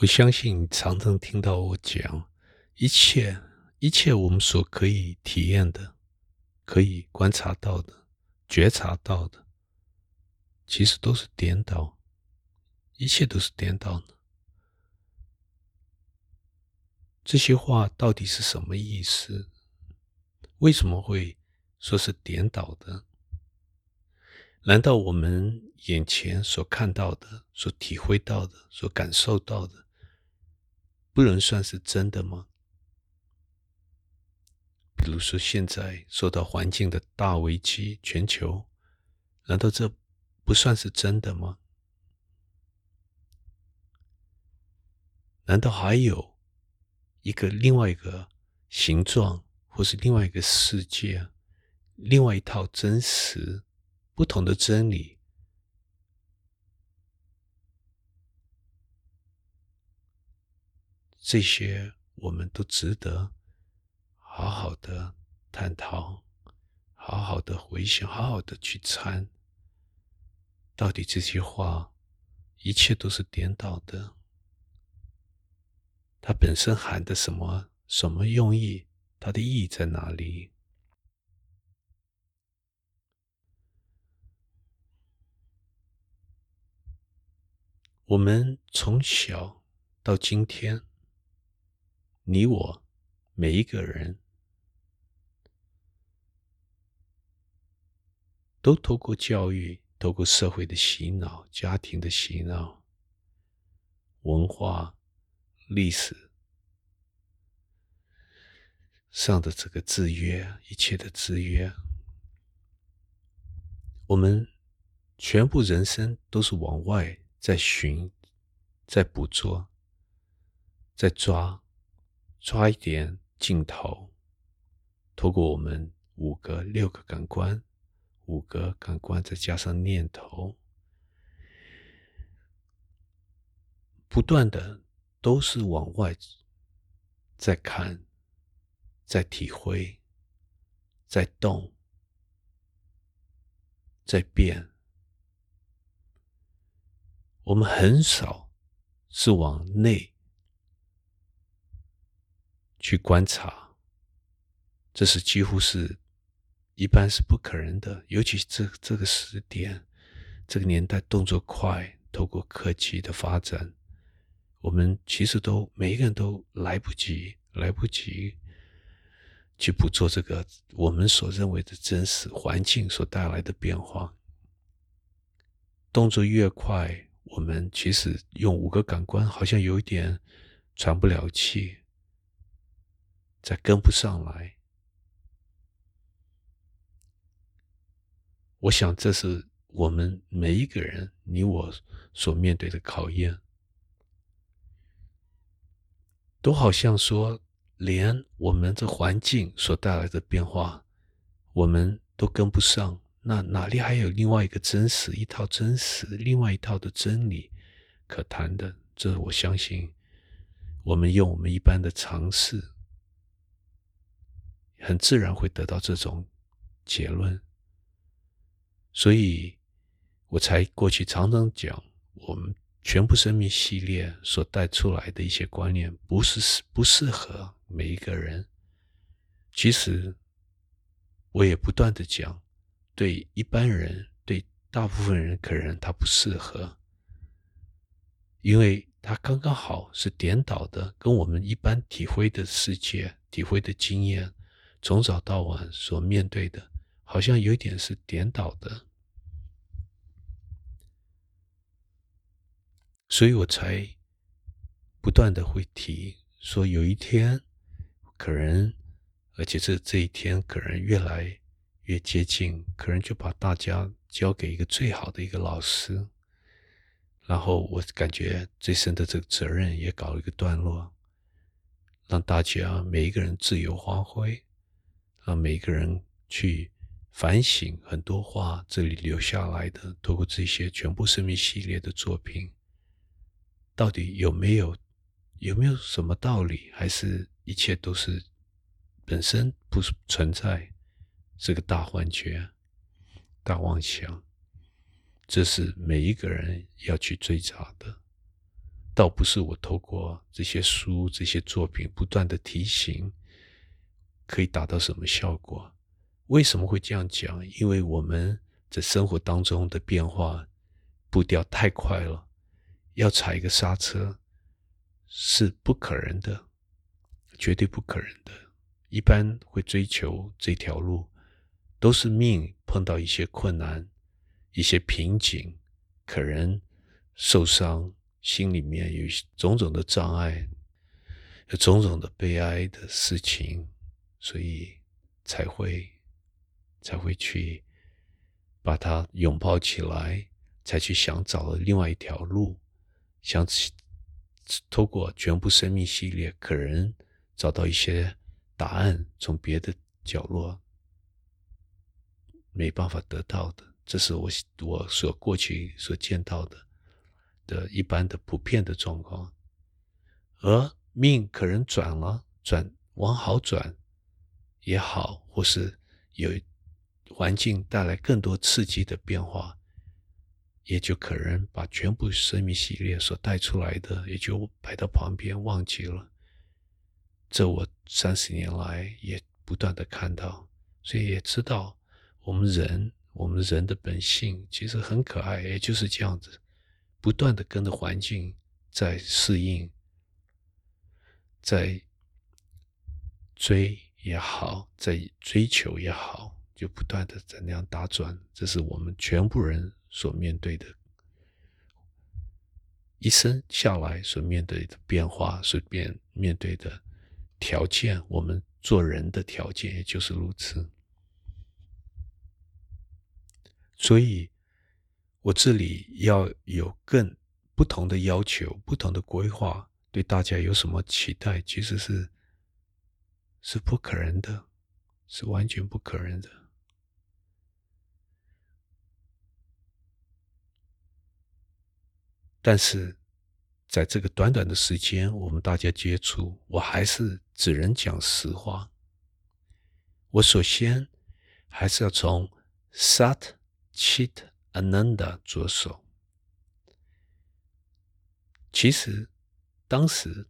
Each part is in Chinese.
我相信你常常听到我讲，一切一切我们所可以体验的、可以观察到的、觉察到的，其实都是颠倒，一切都是颠倒的。这些话到底是什么意思？为什么会说是颠倒的？难道我们眼前所看到的、所体会到的、所感受到的？不能算是真的吗？比如说，现在受到环境的大危机，全球，难道这不算是真的吗？难道还有一个另外一个形状，或是另外一个世界，另外一套真实、不同的真理？这些我们都值得好好的探讨，好好的回想，好好的去参。到底这些话，一切都是颠倒的。它本身含的什么什么用意？它的意义在哪里？我们从小到今天。你我每一个人，都透过教育、透过社会的洗脑、家庭的洗脑、文化、历史上的这个制约，一切的制约，我们全部人生都是往外在寻、在捕捉、在抓。抓一点镜头，透过我们五个、六个感官，五个感官再加上念头，不断的都是往外在看，在体会，在动，在变。我们很少是往内。去观察，这是几乎是一般是不可能的。尤其这这个时点，这个年代动作快，透过科技的发展，我们其实都每一个人都来不及，来不及去捕捉这个我们所认为的真实环境所带来的变化。动作越快，我们其实用五个感官好像有一点喘不了气。再跟不上来，我想这是我们每一个人，你我所面对的考验，都好像说，连我们这环境所带来的变化，我们都跟不上，那哪里还有另外一个真实一套真实，另外一套的真理可谈的？这我相信，我们用我们一般的尝试。很自然会得到这种结论，所以我才过去常常讲，我们全部生命系列所带出来的一些观念，不是适不适合每一个人。其实我也不断的讲，对一般人，对大部分人，可能他不适合，因为他刚刚好是颠倒的，跟我们一般体会的世界、体会的经验。从早到晚所面对的，好像有一点是颠倒的，所以我才不断的会提说，有一天可能，而且这这一天可能越来越接近，可能就把大家交给一个最好的一个老师，然后我感觉最深的这个责任也搞了一个段落，让大家每一个人自由发挥。让每个人去反省很多话，这里留下来的，透过这些全部生命系列的作品，到底有没有有没有什么道理？还是一切都是本身不存在这个大幻觉、大妄想？这是每一个人要去追查的。倒不是我透过这些书、这些作品不断的提醒，可以达到什么效果？为什么会这样讲？因为我们在生活当中的变化步调太快了，要踩一个刹车是不可能的，绝对不可能的。一般会追求这条路，都是命碰到一些困难、一些瓶颈，可能受伤。心里面有种种的障碍，有种种的悲哀的事情，所以才会才会去把它拥抱起来，才去想找了另外一条路，想透过全部生命系列，可能找到一些答案，从别的角落没办法得到的，这是我我所过去所见到的。的一般的普遍的状况，而命可能转了，转往好转也好，或是有环境带来更多刺激的变化，也就可能把全部生命系列所带出来的，也就摆到旁边忘记了。这我三十年来也不断的看到，所以也知道我们人，我们人的本性其实很可爱，也就是这样子。不断的跟着环境在适应，在追也好，在追求也好，就不断的在那样打转。这是我们全部人所面对的，一生下来所面对的变化，所面面对的条件，我们做人的条件也就是如此。所以。我这里要有更不同的要求、不同的规划，对大家有什么期待？其实是是不可能的，是完全不可能的。但是在这个短短的时间，我们大家接触，我还是只能讲实话。我首先还是要从 Sat Chit。Ananda 着手，其实当时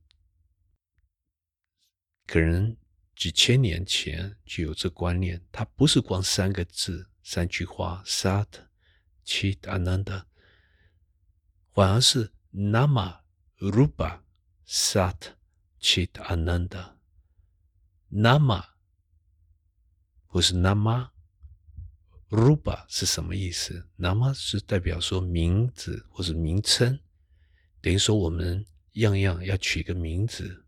可能几千年前就有这观念，它不是光三个字、三句话，Sat Chit Ananda，反而是 Nama Rupa Sat Chit Ananda，Nama 不是 Nama。Rupa 是什么意思？Nama 是代表说名字或是名称，等于说我们样样要取个名字。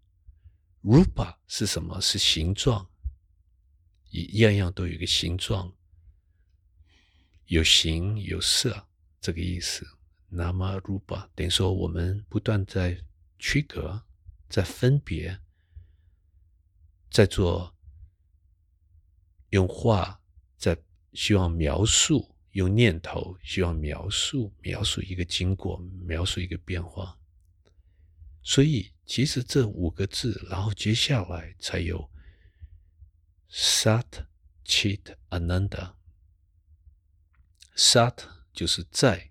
Rupa 是什么？是形状，一样样都有一个形状，有形有色这个意思。Nama Rupa 等于说我们不断在区隔，在分别，在做用画在。希望描述用念头，希望描述描述一个经过，描述一个变化。所以，其实这五个字，然后接下来才有 Sat Chit Ananda。Sat 就是在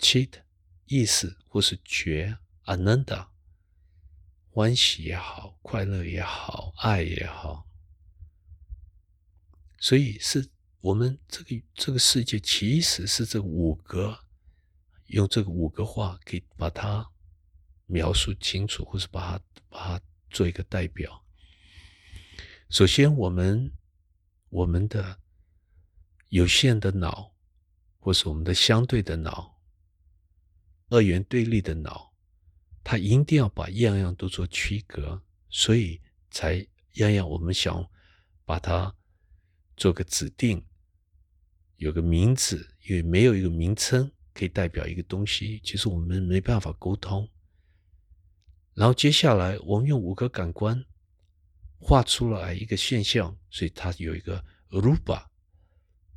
，Chit 意思或是觉，Ananda。欢喜也好，快乐也好，爱也好，所以是我们这个这个世界，其实是这五个，用这个五个话，可以把它描述清楚，或是把它把它做一个代表。首先，我们我们的有限的脑，或是我们的相对的脑，二元对立的脑。它一定要把样样都做区隔，所以才样样我们想把它做个指定，有个名字，因为没有一个名称可以代表一个东西，其实我们没办法沟通。然后接下来我们用五个感官画出来一个现象，所以它有一个 rupa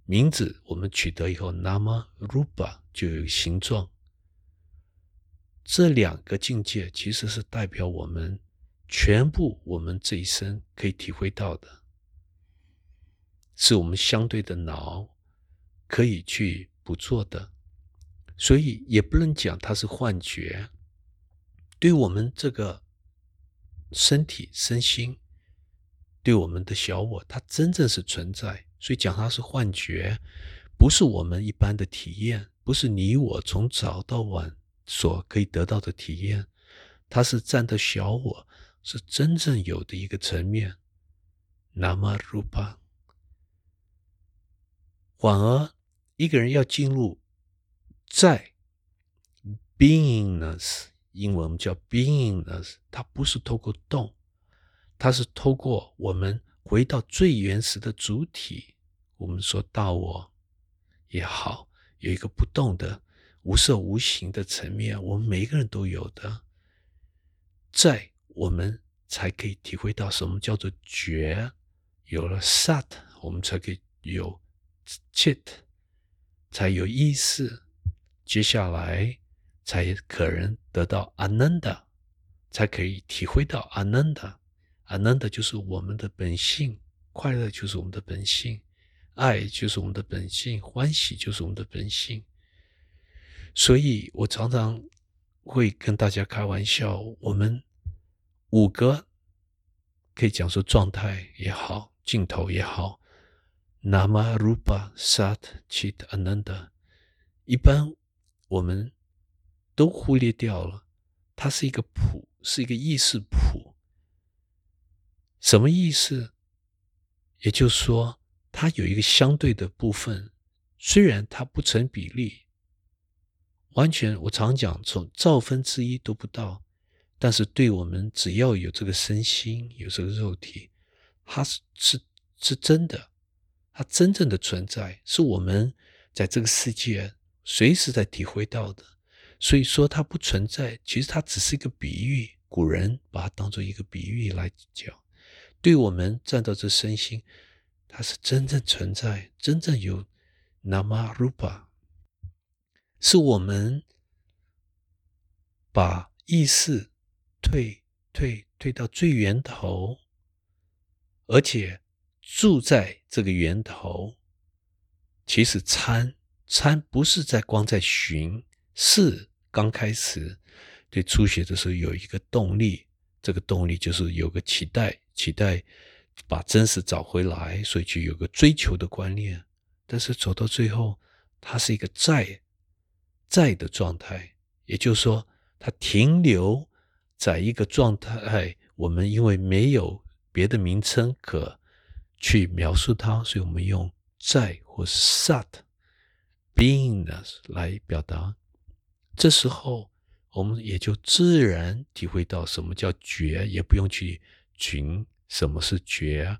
名字，我们取得以后，nama rupa 就有形状。这两个境界其实是代表我们全部，我们这一生可以体会到的，是我们相对的脑可以去捕捉的，所以也不能讲它是幻觉。对我们这个身体、身心，对我们的小我，它真正是存在。所以讲它是幻觉，不是我们一般的体验，不是你我从早到晚所可以得到的体验。它是占的小我，是真正有的一个层面。那么如巴，反而一个人要进入在 beingness，英文我们叫 beingness，它不是透过动，它是透过我们回到最原始的主体。我们说到我也好，有一个不动的无色无形的层面，我们每一个人都有的。在我们才可以体会到什么叫做觉，有了 sat，我们才可以有 chit，才有意识，接下来才可能得到 ananda，才可以体会到 ananda，ananda 就是我们的本性，快乐就是我们的本性，爱就是我们的本性，欢喜就是我们的本性。所以我常常会跟大家开玩笑，我们。五个可以讲说状态也好，镜头也好，nama rupa sat chit ananda，一般我们都忽略掉了，它是一个谱，是一个意识谱。什么意思？也就是说，它有一个相对的部分，虽然它不成比例，完全我常讲，从兆分之一都不到。但是，对我们只要有这个身心，有这个肉体，它是是是真的，它真正的存在，是我们在这个世界随时在体会到的。所以说，它不存在，其实它只是一个比喻。古人把它当做一个比喻来讲。对我们站到这身心，它是真正存在，真正有 nama rupa，是我们把意识。退退退到最源头，而且住在这个源头。其实参参不是在光在寻，是刚开始对初学的时候有一个动力，这个动力就是有个期待，期待把真实找回来，所以就有个追求的观念。但是走到最后，它是一个在在的状态，也就是说，它停留。在一个状态，我们因为没有别的名称可去描述它，所以我们用在或 sat beingness 来表达。这时候，我们也就自然体会到什么叫觉，也不用去寻什么是觉，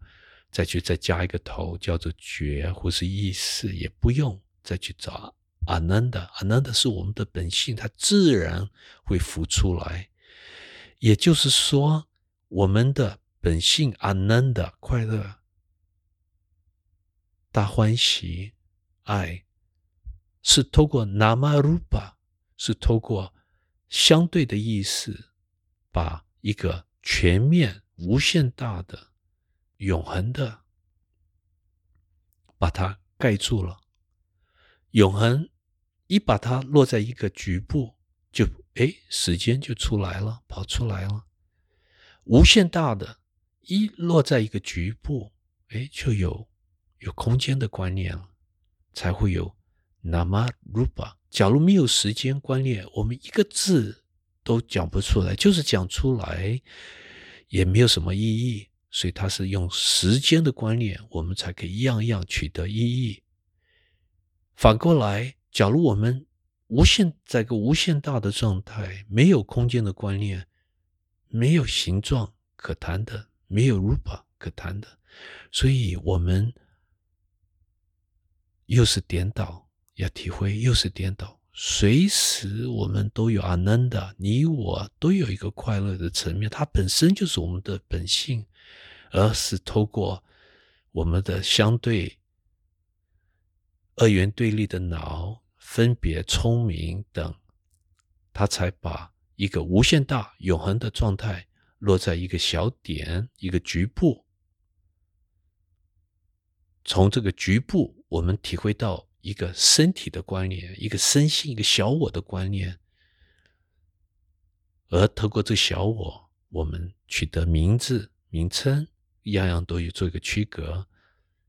再去再加一个头叫做觉或是意识，也不用再去找 ananda，ananda 是我们的本性，它自然会浮出来。也就是说，我们的本性阿难的快乐、大欢喜、爱，是透过 nama rupa，是透过相对的意思，把一个全面、无限大的、永恒的，把它盖住了。永恒一把它落在一个局部，就。哎，时间就出来了，跑出来了。无限大的，一落在一个局部，哎，就有有空间的观念了，才会有 nama rupa。假如没有时间观念，我们一个字都讲不出来，就是讲出来也没有什么意义。所以它是用时间的观念，我们才可以样样取得意义。反过来，假如我们无限在个无限大的状态，没有空间的观念，没有形状可谈的，没有 rupa 可谈的，所以我们又是颠倒，要体会又是颠倒。随时我们都有阿难的，你我都有一个快乐的层面，它本身就是我们的本性，而是透过我们的相对二元对立的脑。分别、聪明等，他才把一个无限大、永恒的状态落在一个小点、一个局部。从这个局部，我们体会到一个身体的观念，一个身心，一个小我的观念，而透过这小我，我们取得名字、名称，样样都有做一个区隔。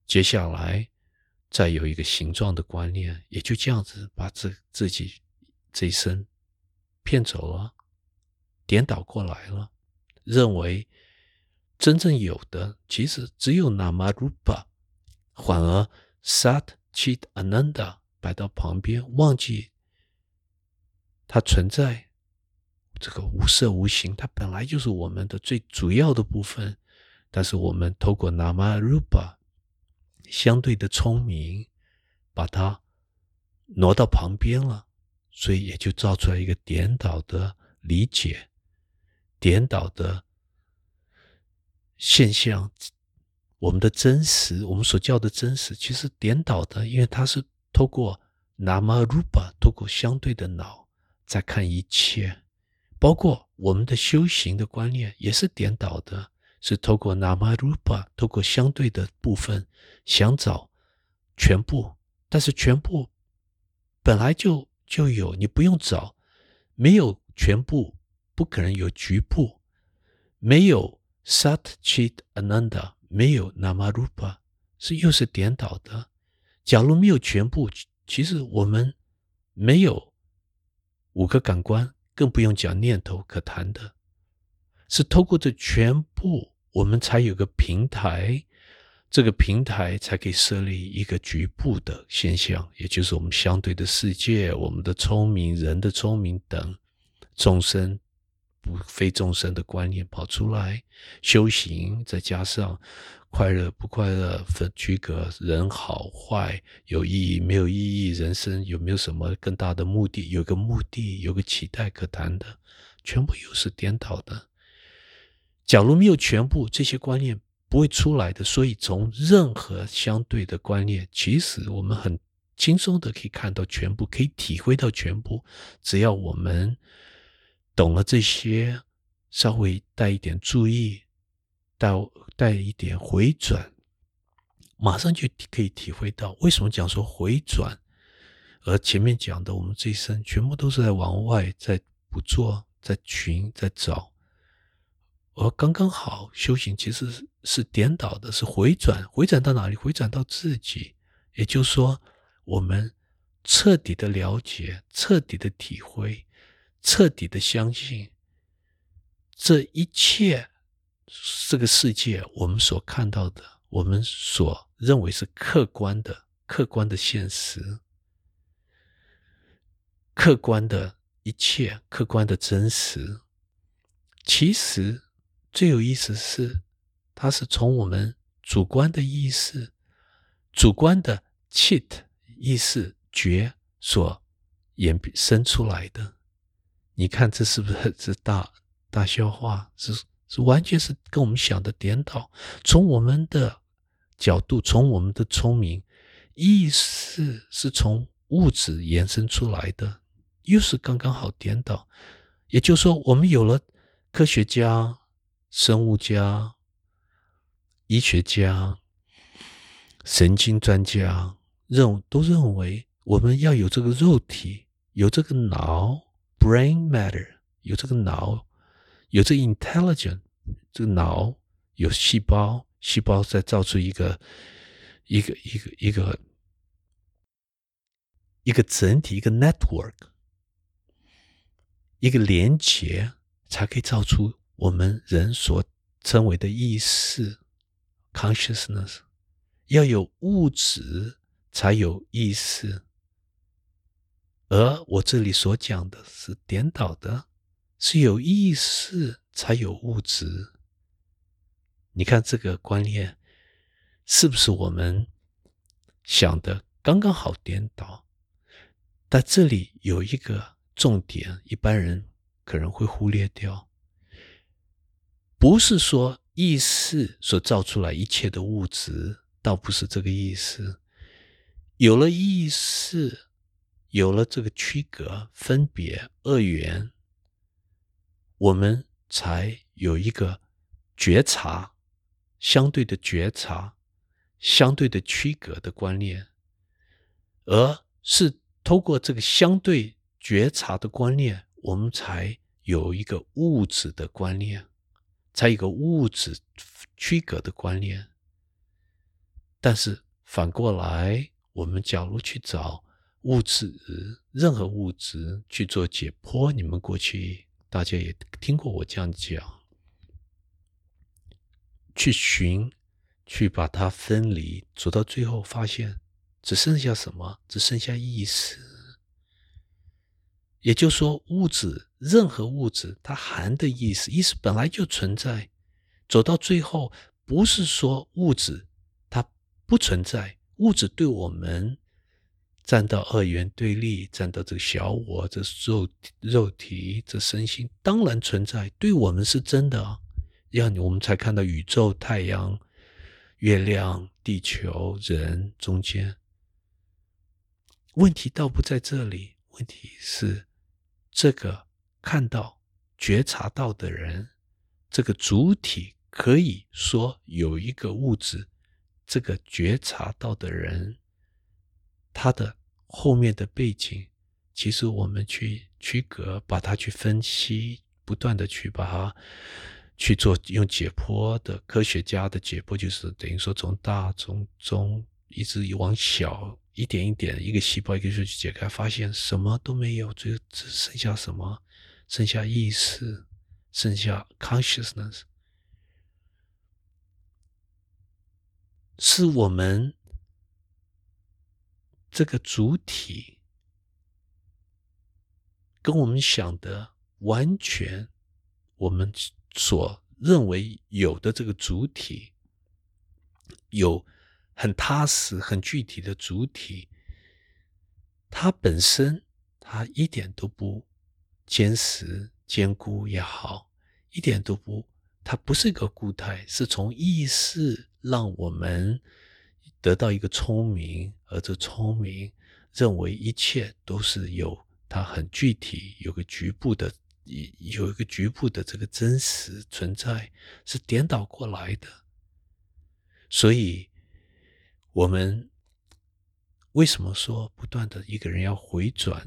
接下来再有一个形状的观念，也就这样子把自自己这一生骗走了，颠倒过来了，认为真正有的其实只有 Namarupa，反而 Sat Chit Ananda 摆到旁边，忘记它存在，这个无色无形，它本来就是我们的最主要的部分，但是我们透过 Namarupa。相对的聪明，把它挪到旁边了，所以也就造出来一个颠倒的理解，颠倒的现象。我们的真实，我们所叫的真实，其实颠倒的，因为它是透过 namarupa，透过相对的脑在看一切，包括我们的修行的观念也是颠倒的。是透过 namarupa，透过相对的部分想找全部，但是全部本来就就有，你不用找，没有全部不可能有局部，没有 sat chit ananda，没有 namarupa，是又是颠倒的。假如没有全部，其实我们没有五个感官，更不用讲念头可谈的，是透过这全部。我们才有个平台，这个平台才可以设立一个局部的现象，也就是我们相对的世界，我们的聪明、人的聪明等众生不非众生的观念跑出来，修行再加上快乐不快乐分区隔人好坏有意义没有意义，人生有没有什么更大的目的？有个目的，有个期待可谈的，全部又是颠倒的。假如没有全部这些观念，不会出来的。所以，从任何相对的观念，其实我们很轻松的可以看到全部，可以体会到全部。只要我们懂了这些，稍微带一点注意，带带一点回转，马上就可以体会到为什么讲说回转。而前面讲的，我们这一生全部都是在往外，在不做，在寻，在找。而刚刚好修行其实是颠倒的，是回转，回转到哪里？回转到自己。也就是说，我们彻底的了解，彻底的体会，彻底的相信，这一切这个世界我们所看到的，我们所认为是客观的、客观的现实，客观的一切、客观的真实，其实。最有意思是，它是从我们主观的意识、主观的 cheat 意识觉所衍生出来的。你看，这是不是是大大笑话？是是完全是跟我们想的颠倒。从我们的角度，从我们的聪明意识是从物质延伸出来的，又是刚刚好颠倒。也就是说，我们有了科学家。生物家、医学家、神经专家认都认为，我们要有这个肉体，有这个脑 （brain matter），有这个脑，有这 intelligent，这个脑有细胞，细胞再造出一个一个一个一个一个整体，一个 network，一个连接，才可以造出。我们人所称为的意识 （consciousness） 要有物质才有意识，而我这里所讲的是颠倒的，是有意识才有物质。你看这个观念是不是我们想的刚刚好颠倒？但这里有一个重点，一般人可能会忽略掉。不是说意识所造出来一切的物质，倒不是这个意思。有了意识，有了这个区隔、分别、二元，我们才有一个觉察，相对的觉察，相对的区隔的观念。而是透过这个相对觉察的观念，我们才有一个物质的观念，才有个物质区隔的观念。但是反过来，我们假如去找物质，任何物质去做解剖，你们过去大家也听过我这样讲，去寻，去把它分离，走到最后发现只剩下什么？只剩下意识。也就是说，物质，任何物质，它含的意思，意识本来就存在。走到最后，不是说物质它。不存在物质对我们站到二元对立，站到这个小我，这肉肉体，这身心当然存在，对我们是真的，让我们才看到宇宙、太阳、月亮、地球、人中间。问题倒不在这里，问题是这个看到、觉察到的人，这个主体可以说有一个物质。这个觉察到的人，他的后面的背景，其实我们去区隔，把它去分析，不断的去把它去做用解剖的科学家的解剖，就是等于说从大从中一直往小一点一点，一个细胞一个去解开，发现什么都没有，只只剩下什么，剩下意识，剩下 consciousness。是我们这个主体跟我们想的完全，我们所认为有的这个主体，有很踏实、很具体的主体，它本身它一点都不坚实、坚固也好，一点都不，它不是一个固态，是从意识。让我们得到一个聪明，而这聪明认为一切都是有它很具体，有个局部的，有一个局部的这个真实存在，是颠倒过来的。所以，我们为什么说不断的一个人要回转，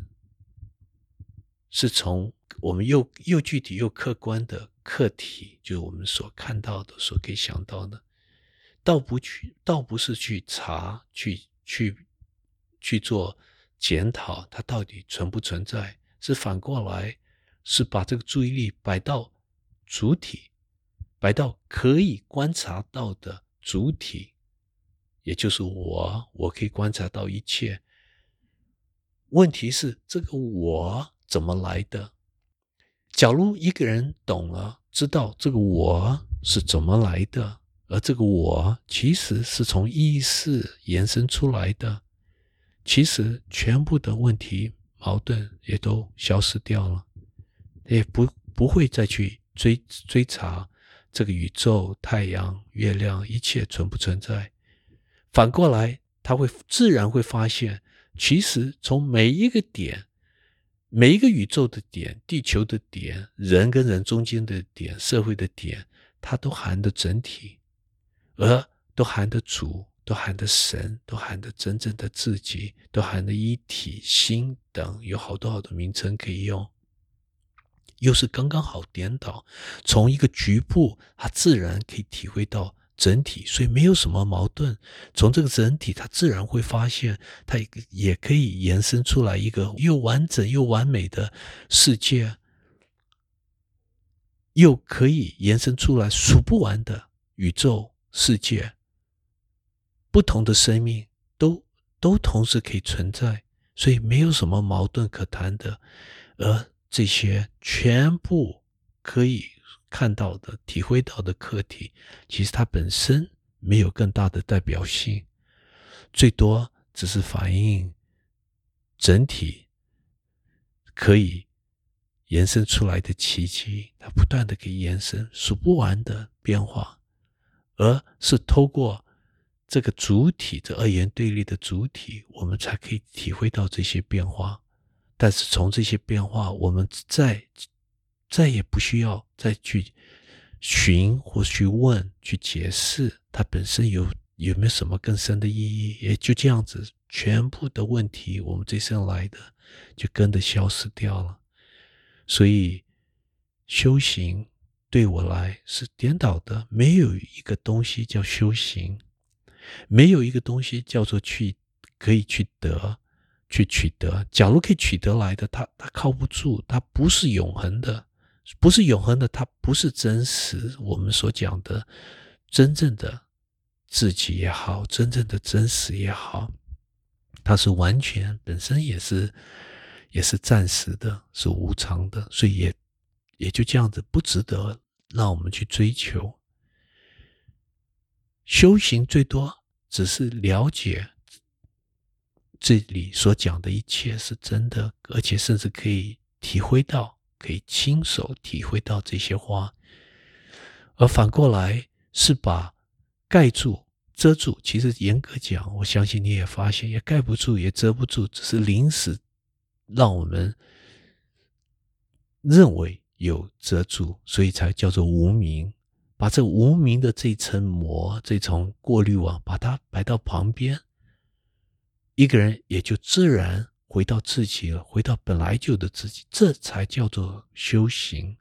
是从我们又又具体又客观的课题，就是我们所看到的，所可以想到的。倒不去，倒不是去查，去去去做检讨，它到底存不存在？是反过来，是把这个注意力摆到主体，摆到可以观察到的主体，也就是我，我可以观察到一切。问题是这个我怎么来的？假如一个人懂了，知道这个我是怎么来的。而这个我其实是从意识延伸出来的，其实全部的问题矛盾也都消失掉了，也不不会再去追追查这个宇宙、太阳、月亮一切存不存在。反过来，他会自然会发现，其实从每一个点、每一个宇宙的点、地球的点、人跟人中间的点、社会的点，它都含的整体。而都含的主，都含的神，都含的真正的自己，都含的一体心等，有好多好多名称可以用。又是刚刚好颠倒，从一个局部，它自然可以体会到整体，所以没有什么矛盾。从这个整体，它自然会发现，它也可以延伸出来一个又完整又完美的世界，又可以延伸出来数不完的宇宙。世界不同的生命都都同时可以存在，所以没有什么矛盾可谈的。而这些全部可以看到的、体会到的课题，其实它本身没有更大的代表性，最多只是反映整体可以延伸出来的奇迹。它不断的可以延伸，数不完的变化。而是透过这个主体，这二元对立的主体，我们才可以体会到这些变化。但是从这些变化，我们再再也不需要再去寻或去问、去解释它本身有有没有什么更深的意义，也就这样子全部的问题，我们这生来的就跟着消失掉了。所以修行对我来是颠倒的，没有一个东西叫修行，没有一个东西叫做去可以去得。去取得，假如可以取得来的，它它靠不住，它不是永恒的，不是永恒的，它不是真实。我们所讲的真正的自己也好，真正的真实也好，它是完全本身也是也是暂时的，是无常的，所以也也就这样子，不值得让我们去追求。修行最多只是了解。这里所讲的一切是真的，而且甚至可以体会到，可以亲手体会到这些话。而反过来是把盖住、遮住。其实严格讲，我相信你也发现，也盖不住，也遮不住，只是临时让我们认为有遮住，所以才叫做无名。把这无名的这层膜、这层过滤网，把它摆到旁边。一个人也就自然回到自己了，回到本来就的自己，这才叫做修行。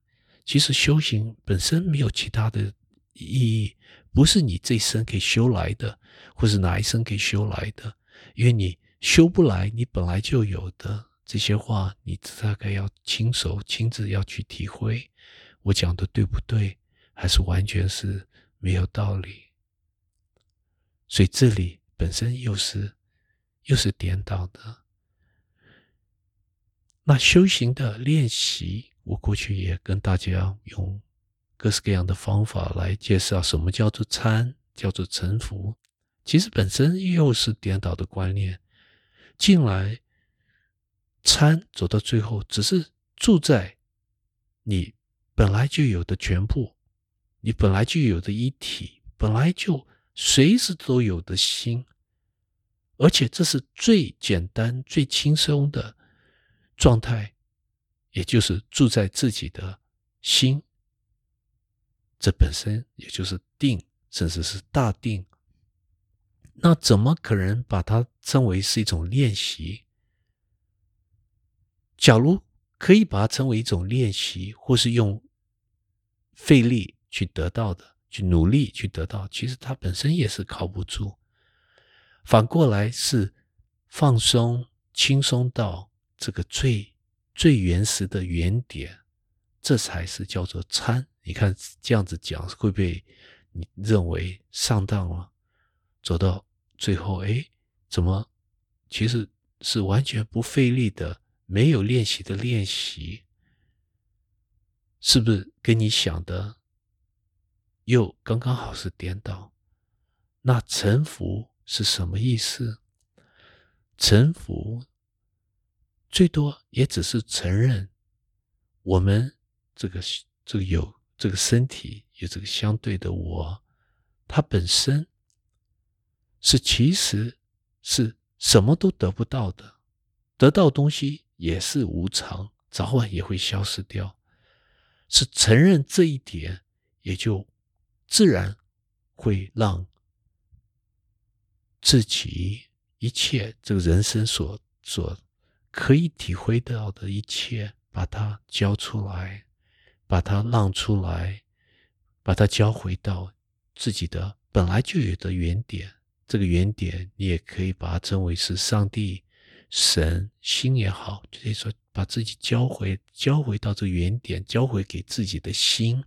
其实修行本身没有其他的意义，不是你这一生可以修来的，或是哪一生可以修来的，因为你修不来，你本来就有的这些话，你大概要亲手亲自要去体会。我讲的对不对？还是完全是没有道理？所以这里本身又是。又是颠倒的。那修行的练习，我过去也跟大家用各式各样的方法来介绍什么叫做参，叫做沉浮。其实本身又是颠倒的观念。进来参走到最后，只是住在你本来就有的全部，你本来就有的一体，本来就随时都有的心。而且这是最简单、最轻松的状态，也就是住在自己的心。这本身也就是定，甚至是大定。那怎么可能把它称为是一种练习？假如可以把它称为一种练习，或是用费力去得到的、去努力去得到，其实它本身也是靠不住。反过来是放松、轻松到这个最最原始的原点，这才是叫做参。你看这样子讲会被你认为上当了？走到最后，哎，怎么其实是完全不费力的、没有练习的练习？是不是跟你想的又刚刚好是颠倒？那臣服。是什么意思？臣服最多也只是承认我们这个这个有这个身体有这个相对的我，它本身是其实是什么都得不到的，得到东西也是无常，早晚也会消失掉。是承认这一点，也就自然会让。自己一切这个人生所所可以体会到的一切，把它交出来，把它让出来，把它交回到自己的本来就有的原点。这个原点，你也可以把它称为是上帝、神、心也好，就是说把自己交回，交回到这个原点，交回给自己的心，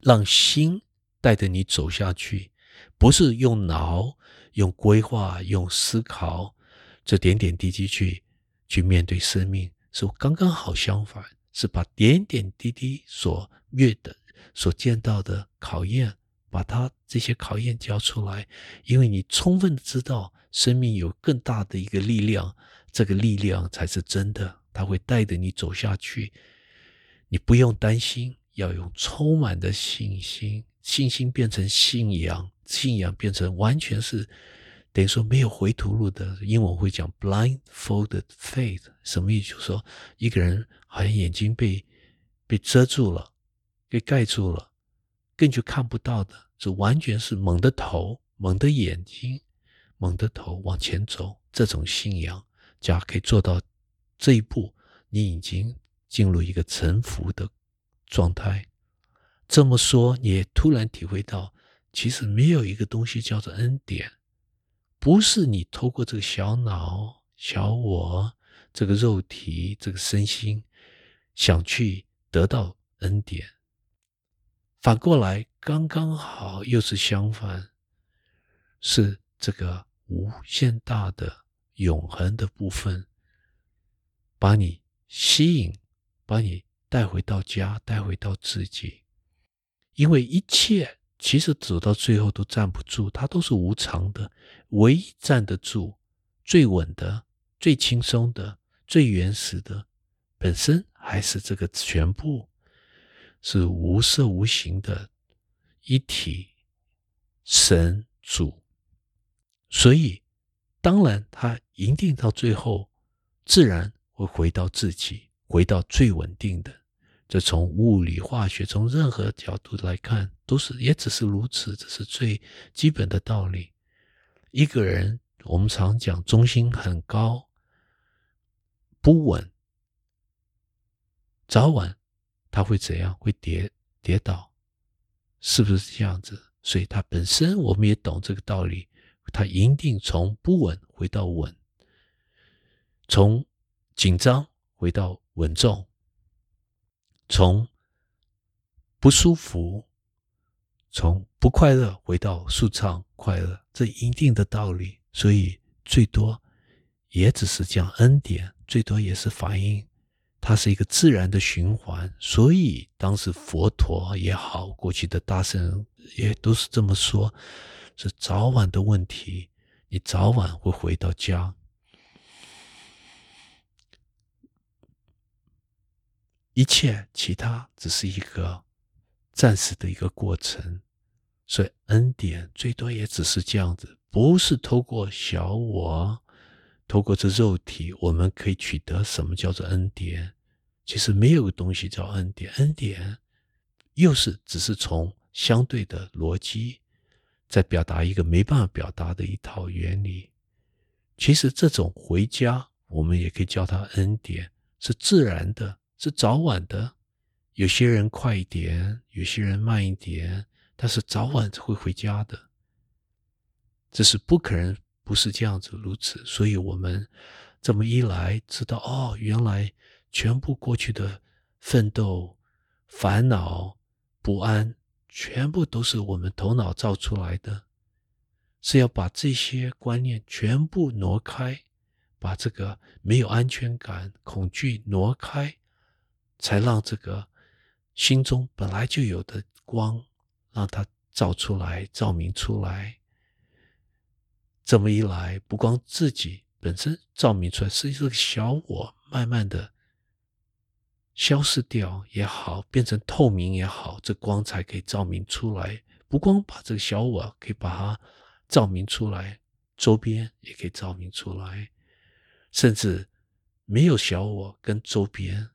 让心带着你走下去，不是用脑。用规划、用思考，这点点滴滴去去面对生命，是刚刚好相反，是把点点滴滴所遇的、所见到的考验，把它这些考验交出来。因为你充分知道，生命有更大的一个力量，这个力量才是真的，它会带着你走下去。你不用担心，要用充满的信心，信心变成信仰。信仰变成完全是等于说没有回头路的，英文会讲 blindfolded faith，什么意思？就是说一个人好像眼睛被被遮住了，给盖住了，根本就看不到的，是完全是蒙的头、蒙的眼睛、猛地头往前走，这种信仰，假可以做到这一步，你已经进入一个臣服的状态。这么说，你也突然体会到，其实没有一个东西叫做恩典，不是你透过这个小脑、小我、这个肉体、这个身心想去得到恩典。反过来，刚刚好又是相反，是这个无限大的永恒的部分，把你吸引，把你带回到家，带回到自己。因为一切其实走到最后都站不住，它都是无常的。唯一站得住、最稳的、最轻松的、最原始的，本身还是这个全部是无色无形的一体神主。所以，当然他一定到最后，自然会回到自己，回到最稳定的。这从物理、化学，从任何角度来看，都是也只是如此，这是最基本的道理。一个人，我们常讲中心很高，不稳，早晚他会怎样？会跌跌倒，是不是这样子？所以他本身我们也懂这个道理，他一定从不稳回到稳，从紧张回到稳重。从不舒服，从不快乐回到舒畅快乐，这一定的道理。所以最多也只是讲恩典，最多也是反映它是一个自然的循环。所以当时佛陀也好，过去的大圣也都是这么说：是早晚的问题，你早晚会回到家。一切其他只是一个暂时的一个过程，所以恩典最多也只是这样子，不是透过小我，透过这肉体，我们可以取得什么叫做恩典？其实没有东西叫恩典，恩典又是只是从相对的逻辑在表达一个没办法表达的一套原理。其实这种回家，我们也可以叫它恩典，是自然的。是早晚的，有些人快一点，有些人慢一点，但是早晚会回家的。这是不可能不是这样子如此，所以我们这么一来，知道哦，原来全部过去的奋斗、烦恼、不安，全部都是我们头脑造出来的，是要把这些观念全部挪开，把这个没有安全感、恐惧挪开。才让这个心中本来就有的光，让它照出来、照明出来。这么一来，不光自己本身照明出来，是这个小我慢慢的消失掉也好，变成透明也好，这光才可以照明出来。不光把这个小我可以把它照明出来，周边也可以照明出来，甚至没有小我跟周边。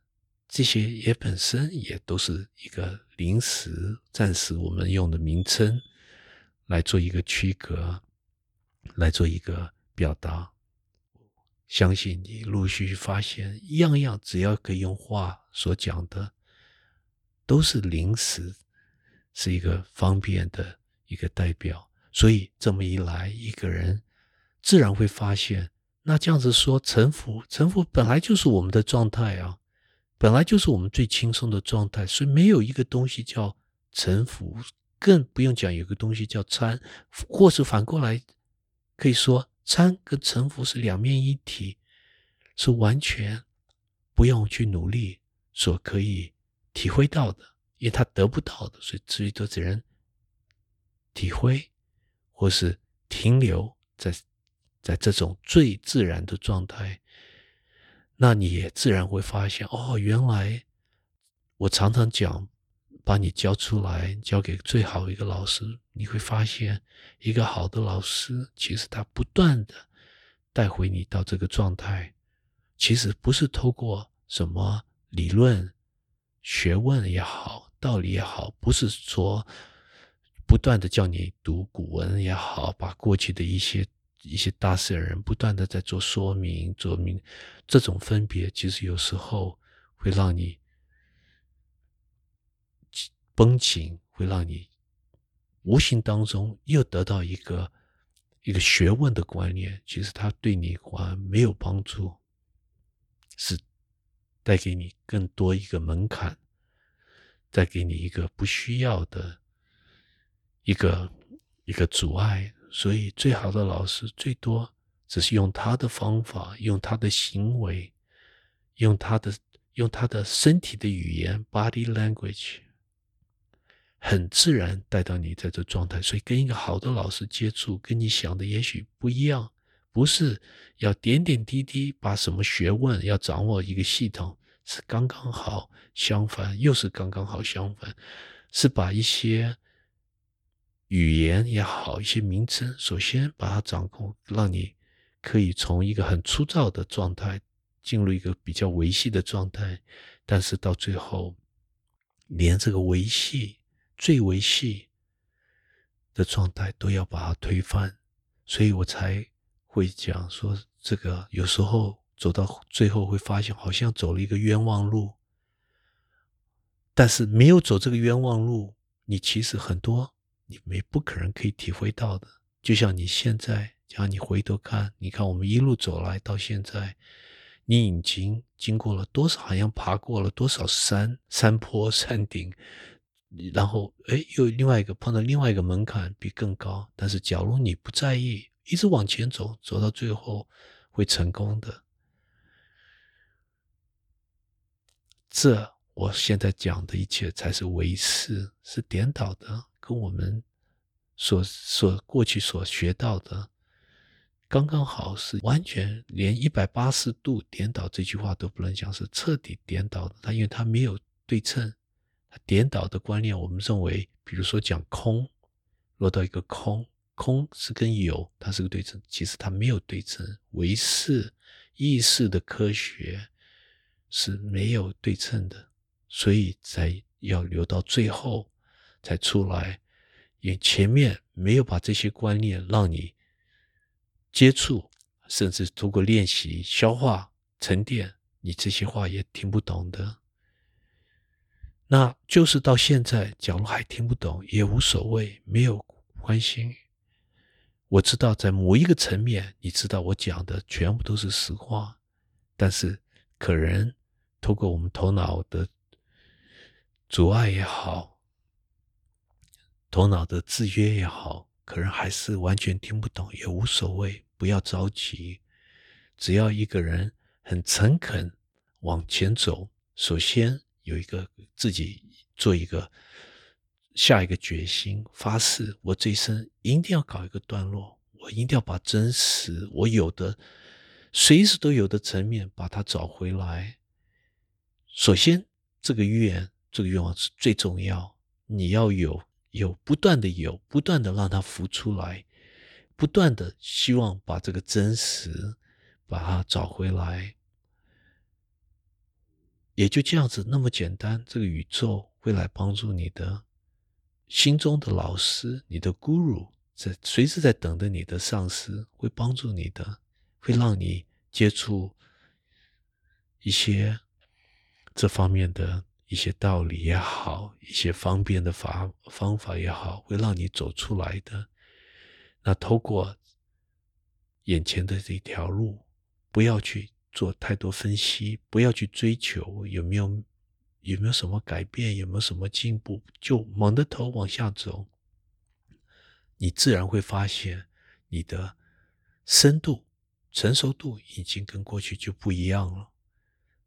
这些也本身也都是一个临时、暂时我们用的名称来做一个区隔，来做一个表达。相信你陆续发现，样样只要可以用话所讲的，都是临时，是一个方便的一个代表。所以这么一来，一个人自然会发现，那这样子说，臣服，臣服本来就是我们的状态啊。本来就是我们最轻松的状态，所以没有一个东西叫臣服，更不用讲有个东西叫参，或是反过来可以说参跟臣服是两面一体，是完全不用去努力所可以体会到的，因为他得不到的，所以最多只能体会或是停留在在这种最自然的状态。那你也自然会发现，哦，原来我常常讲，把你教出来，交给最好一个老师，你会发现，一个好的老师，其实他不断的带回你到这个状态，其实不是透过什么理论、学问也好，道理也好，不是说不断的叫你读古文也好，把过去的一些一些大圣人不断的在做说明、做明，这种分别其实有时候会让你绷紧，会让你无形当中又得到一个一个学问的观念，其实它对你还没有帮助，是带给你更多一个门槛，带给你一个不需要的一个一个阻碍。所以，最好的老师最多只是用他的方法，用他的行为，用他的用他的身体的语言 （body language），很自然带到你在这状态。所以，跟一个好的老师接触，跟你想的也许不一样，不是要点点滴滴把什么学问要掌握一个系统，是刚刚好相反，又是刚刚好相反，是把一些。语言也好，一些名称，首先把它掌控，让你可以从一个很粗糙的状态进入一个比较维系的状态，但是到最后，连这个维系最维系的状态都要把它推翻，所以我才会讲说，这个有时候走到最后会发现，好像走了一个冤枉路，但是没有走这个冤枉路，你其实很多。你没不可能可以体会到的，就像你现在，只要你回头看，你看我们一路走来到现在，你已经经过了多少，好像爬过了多少山山坡山顶，然后哎，又另外一个碰到另外一个门槛比更高，但是假如你不在意，一直往前走，走到最后会成功的。这我现在讲的一切才是唯识，是颠倒的。跟我们所所过去所学到的，刚刚好是完全连一百八十度颠倒这句话都不能讲，是彻底颠倒的。它因为它没有对称，颠倒的观念，我们认为，比如说讲空，落到一个空，空是跟有，它是个对称，其实它没有对称。唯识意识的科学是没有对称的，所以才要留到最后。才出来，也前面没有把这些观念让你接触，甚至通过练习消化沉淀，你这些话也听不懂的。那就是到现在，假如还听不懂也无所谓，没有关系。我知道在某一个层面，你知道我讲的全部都是实话，但是可能通过我们头脑的阻碍也好。头脑的制约也好，可能还是完全听不懂，也无所谓，不要着急。只要一个人很诚恳往前走，首先有一个自己做一个下一个决心，发誓：我这一生一定要搞一个段落，我一定要把真实我有的随时都有的层面把它找回来。首先，这个愿，这个愿望是最重要，你要有。有不断的有，不断的让它浮出来，不断的希望把这个真实把它找回来，也就这样子那么简单。这个宇宙会来帮助你的心中的老师，你的 guru 在随时在等着你的上司，会帮助你的，会让你接触一些这方面的。一些道理也好，一些方便的法方法也好，会让你走出来的。那透过眼前的这条路，不要去做太多分析，不要去追求有没有有没有什么改变，有没有什么进步，就猛着头往下走。你自然会发现，你的深度、成熟度已经跟过去就不一样了。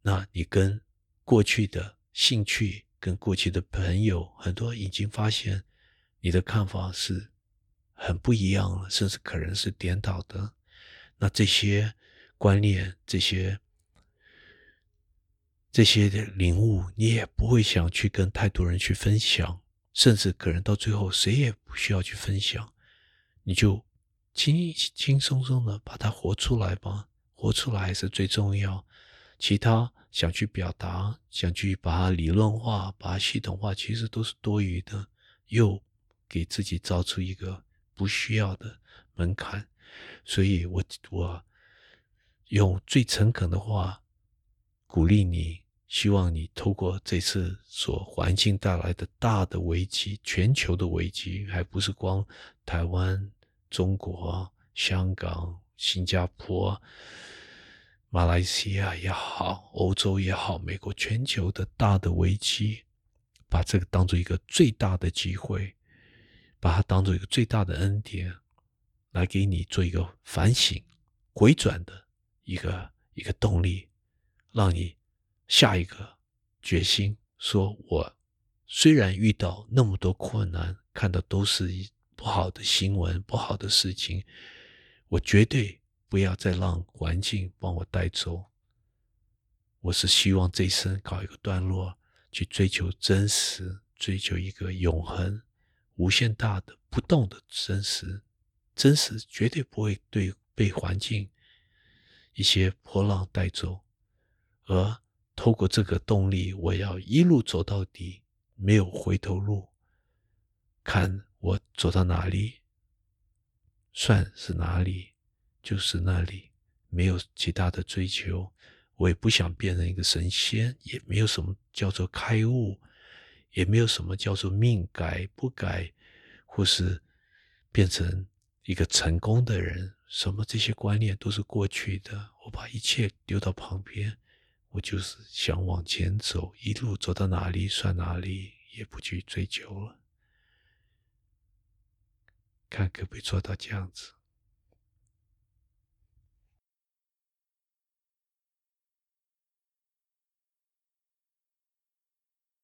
那你跟过去的。兴趣跟过去的朋友很多已经发现你的看法是很不一样了，甚至可能是颠倒的。那这些观念、这些这些的领悟，你也不会想去跟太多人去分享，甚至可能到最后谁也不需要去分享，你就轻轻松松的把它活出来吧，活出来是最重要，其他。想去表达，想去把它理论化、把它系统化，其实都是多余的，又给自己造出一个不需要的门槛。所以我我用最诚恳的话鼓励你，希望你透过这次所环境带来的大的危机，全球的危机，还不是光台湾、中国、香港、新加坡。马来西亚也好，欧洲也好，美国全球的大的危机，把这个当做一个最大的机会，把它当做一个最大的恩典，来给你做一个反省、回转的一个一个动力，让你下一个决心，说我虽然遇到那么多困难，看到都是一不好的新闻、不好的事情，我绝对。不要再让环境帮我带走。我是希望这一生搞一个段落，去追求真实，追求一个永恒、无限大的、不动的真实。真实绝对不会对被环境一些波浪带走。而透过这个动力，我要一路走到底，没有回头路。看我走到哪里，算是哪里。就是那里没有其他的追求，我也不想变成一个神仙，也没有什么叫做开悟，也没有什么叫做命改不改，或是变成一个成功的人，什么这些观念都是过去的。我把一切丢到旁边，我就是想往前走，一路走到哪里算哪里，也不去追究了。看可不可以做到这样子。